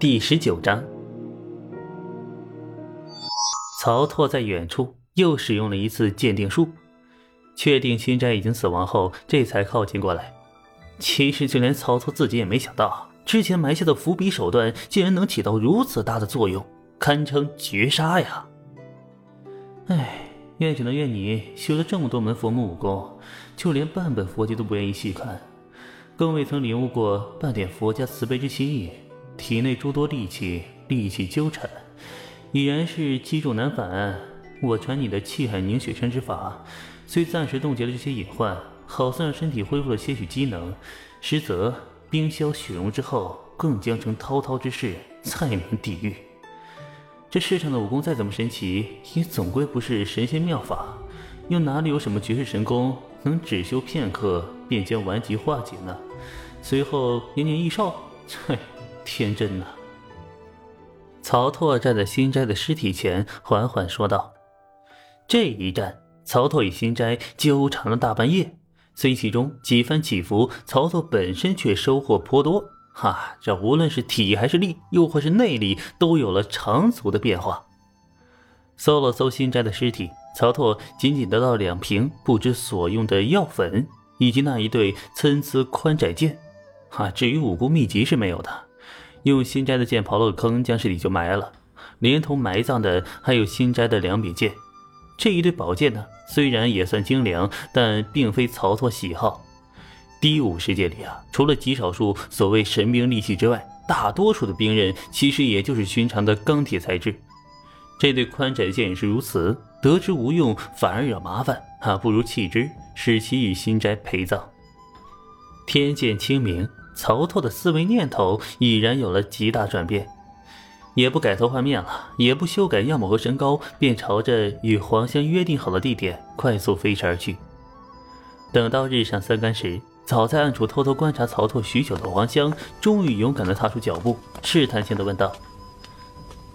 第十九章，曹拓在远处又使用了一次鉴定术，确定新斋已经死亡后，这才靠近过来。其实就连曹操自己也没想到，之前埋下的伏笔手段竟然能起到如此大的作用，堪称绝杀呀！唉，怨只能怨你修了这么多门佛门武功，就连半本佛经都不愿意细看，更未曾领悟过半点佛家慈悲之心意。体内诸多戾气，戾气纠缠，已然是积重难返。我传你的气海凝血山之法，虽暂时冻结了这些隐患，好似让身体恢复了些许机能，实则冰消雪融之后，更将成滔滔之势，再难抵御。这世上的武功再怎么神奇，也总归不是神仙妙法，又哪里有什么绝世神功能只修片刻便将顽疾化解呢？随后延年益寿？嘿。天真呐！曹拓站在新斋的尸体前，缓缓说道：“这一战，曹拓与新斋纠缠了大半夜，虽其中几番起伏，曹拓本身却收获颇多。哈，这无论是体还是力，又或是内力，都有了长足的变化。”搜了搜新斋的尸体，曹拓仅仅得到两瓶不知所用的药粉，以及那一对参差宽窄剑。哈，至于武功秘籍是没有的。用新斋的剑刨了个坑，将尸体就埋了，连同埋葬的还有新斋的两柄剑。这一对宝剑呢，虽然也算精良，但并非曹操喜好。低武世界里啊，除了极少数所谓神兵利器之外，大多数的兵刃其实也就是寻常的钢铁材质。这对宽窄剑也是如此，得之无用，反而惹麻烦啊，不如弃之，使其与新斋陪葬。天剑清明。曹操的思维念头已然有了极大转变，也不改头换面了，也不修改样貌和身高，便朝着与黄香约定好的地点快速飞驰而去。等到日上三竿时，早在暗处偷偷观察曹操许久的黄香，终于勇敢地踏出脚步，试探性地问道：“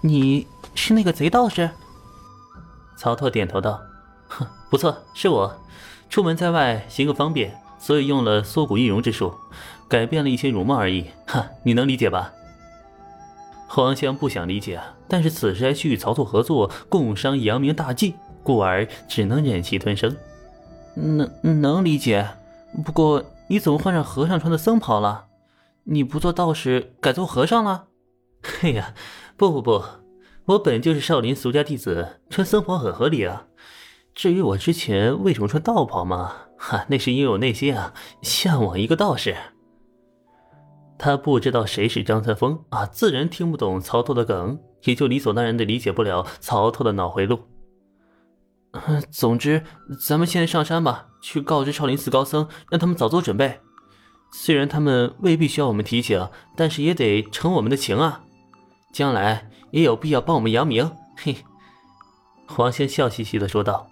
你是那个贼道士？”曹操点头道：“哼，不错，是我。出门在外，行个方便，所以用了缩骨易容之术。”改变了一些容貌而已，哈，你能理解吧？黄香不想理解，但是此时还需与曹操合作，共商扬名大计，故而只能忍气吞声。能能理解，不过你怎么换上和尚穿的僧袍了？你不做道士，改做和尚了？嘿呀，不不不，我本就是少林俗家弟子，穿僧袍很合理啊。至于我之前为什么穿道袍嘛，哈，那是因为我内心啊向往一个道士。他不知道谁是张三丰啊，自然听不懂曹操的梗，也就理所当然的理解不了曹操的脑回路。总之，咱们现在上山吧，去告知少林寺高僧，让他们早做准备。虽然他们未必需要我们提醒，但是也得承我们的情啊。将来也有必要帮我们扬名。嘿，黄香笑嘻嘻的说道。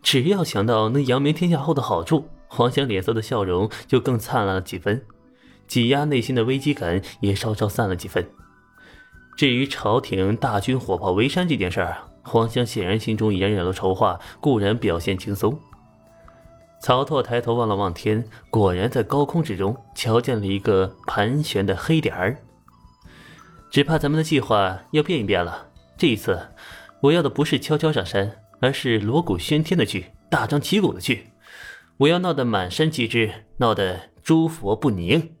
只要想到能扬名天下后的好处，黄香脸色的笑容就更灿烂了几分。挤压内心的危机感也稍稍散了几分。至于朝廷大军火炮围山这件事儿，黄香显然心中已然有了筹划，固然表现轻松。曹拓抬头望了望天，果然在高空之中瞧见了一个盘旋的黑点儿。只怕咱们的计划要变一变了。这一次，我要的不是悄悄上山，而是锣鼓喧天的去，大张旗鼓的去。我要闹得满山皆知，闹得诸佛不宁。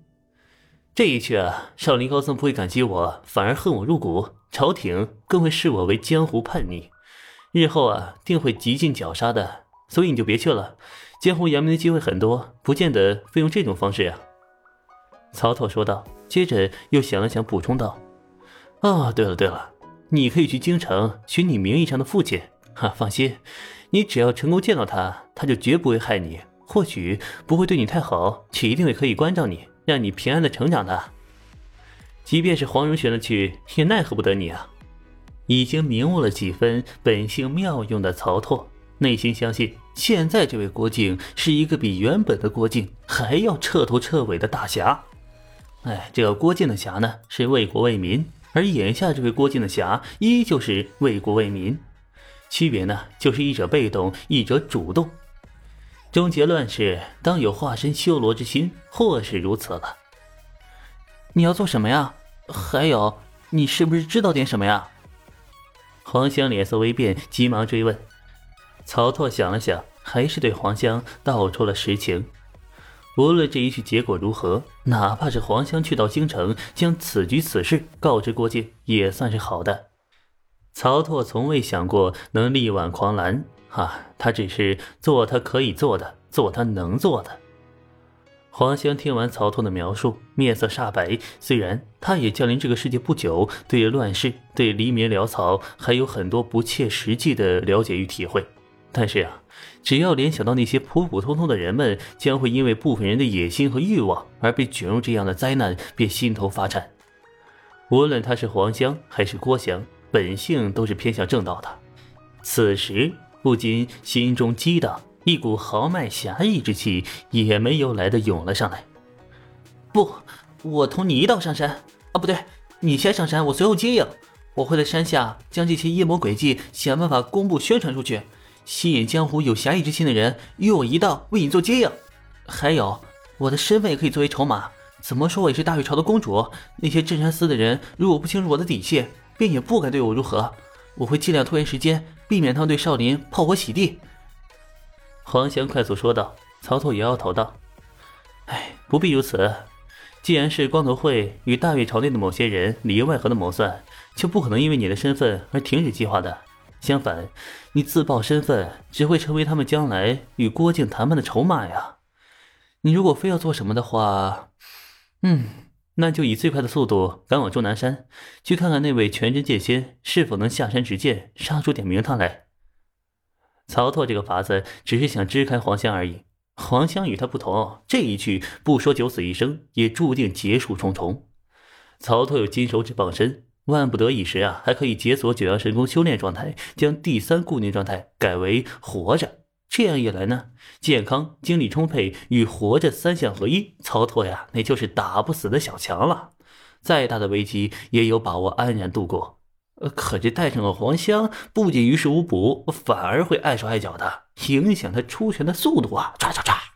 这一去啊，少林高僧不会感激我，反而恨我入骨；朝廷更会视我为江湖叛逆，日后啊，定会极尽绞杀的。所以你就别去了，江湖扬名的机会很多，不见得非用这种方式啊。”曹操说道，接着又想了想，补充道：“哦，对了对了，你可以去京城寻你名义上的父亲。哈，放心，你只要成功见到他，他就绝不会害你。或许不会对你太好，却一定会可以关照你。”让你平安的成长的，即便是黄蓉选了去，也奈何不得你啊！已经明悟了几分本性妙用的曹拓，内心相信现在这位郭靖是一个比原本的郭靖还要彻头彻尾的大侠。哎，这个郭靖的侠呢，是为国为民；而眼下这位郭靖的侠，依旧是为国为民。区别呢，就是一者被动，一者主动。终结乱世，当有化身修罗之心，或是如此了。你要做什么呀？还有，你是不是知道点什么呀？黄香脸色微变，急忙追问。曹拓想了想，还是对黄香道出了实情。无论这一局结果如何，哪怕是黄香去到京城，将此局此事告知郭靖，也算是好的。曹拓从未想过能力挽狂澜，啊，他只是做他可以做的，做他能做的。黄香听完曹拓的描述，面色煞白。虽然他也降临这个世界不久，对乱世、对黎民潦草还有很多不切实际的了解与体会，但是啊，只要联想到那些普普通通的人们将会因为部分人的野心和欲望而被卷入这样的灾难，便心头发颤。无论他是黄香还是郭翔，本性都是偏向正道的。此时不禁心中激荡。一股豪迈侠义之气也没有来的涌了上来。不，我同你一道上山啊！不对，你先上山，我随后接应。我会在山下将这些阴谋诡计想办法公布宣传出去，吸引江湖有侠义之心的人与我一道为你做接应。还有，我的身份也可以作为筹码。怎么说我也是大禹朝的公主，那些镇山司的人如果不清楚我的底细，便也不敢对我如何。我会尽量拖延时间，避免他们对少林炮火洗地。黄翔快速说道：“曹操摇摇头道：‘哎，不必如此。既然是光头会与大越朝内的某些人里应外合的谋算，就不可能因为你的身份而停止计划的。相反，你自曝身份，只会成为他们将来与郭靖谈判的筹码呀。你如果非要做什么的话，嗯，那就以最快的速度赶往终南山，去看看那位全真剑仙是否能下山执剑，杀出点名堂来。’”曹拓这个法子只是想支开黄香而已。黄香与他不同，这一去不说九死一生，也注定劫数重重。曹拓有金手指傍身，万不得已时啊，还可以解锁九阳神功修炼状态，将第三固定状态改为活着。这样一来呢，健康、精力充沛与活着三项合一，曹拓呀，那就是打不死的小强了。再大的危机也有把握安然度过。可这带上了黄香，不仅于事无补，反而会碍手碍脚的，影响他出拳的速度啊！唰唰唰。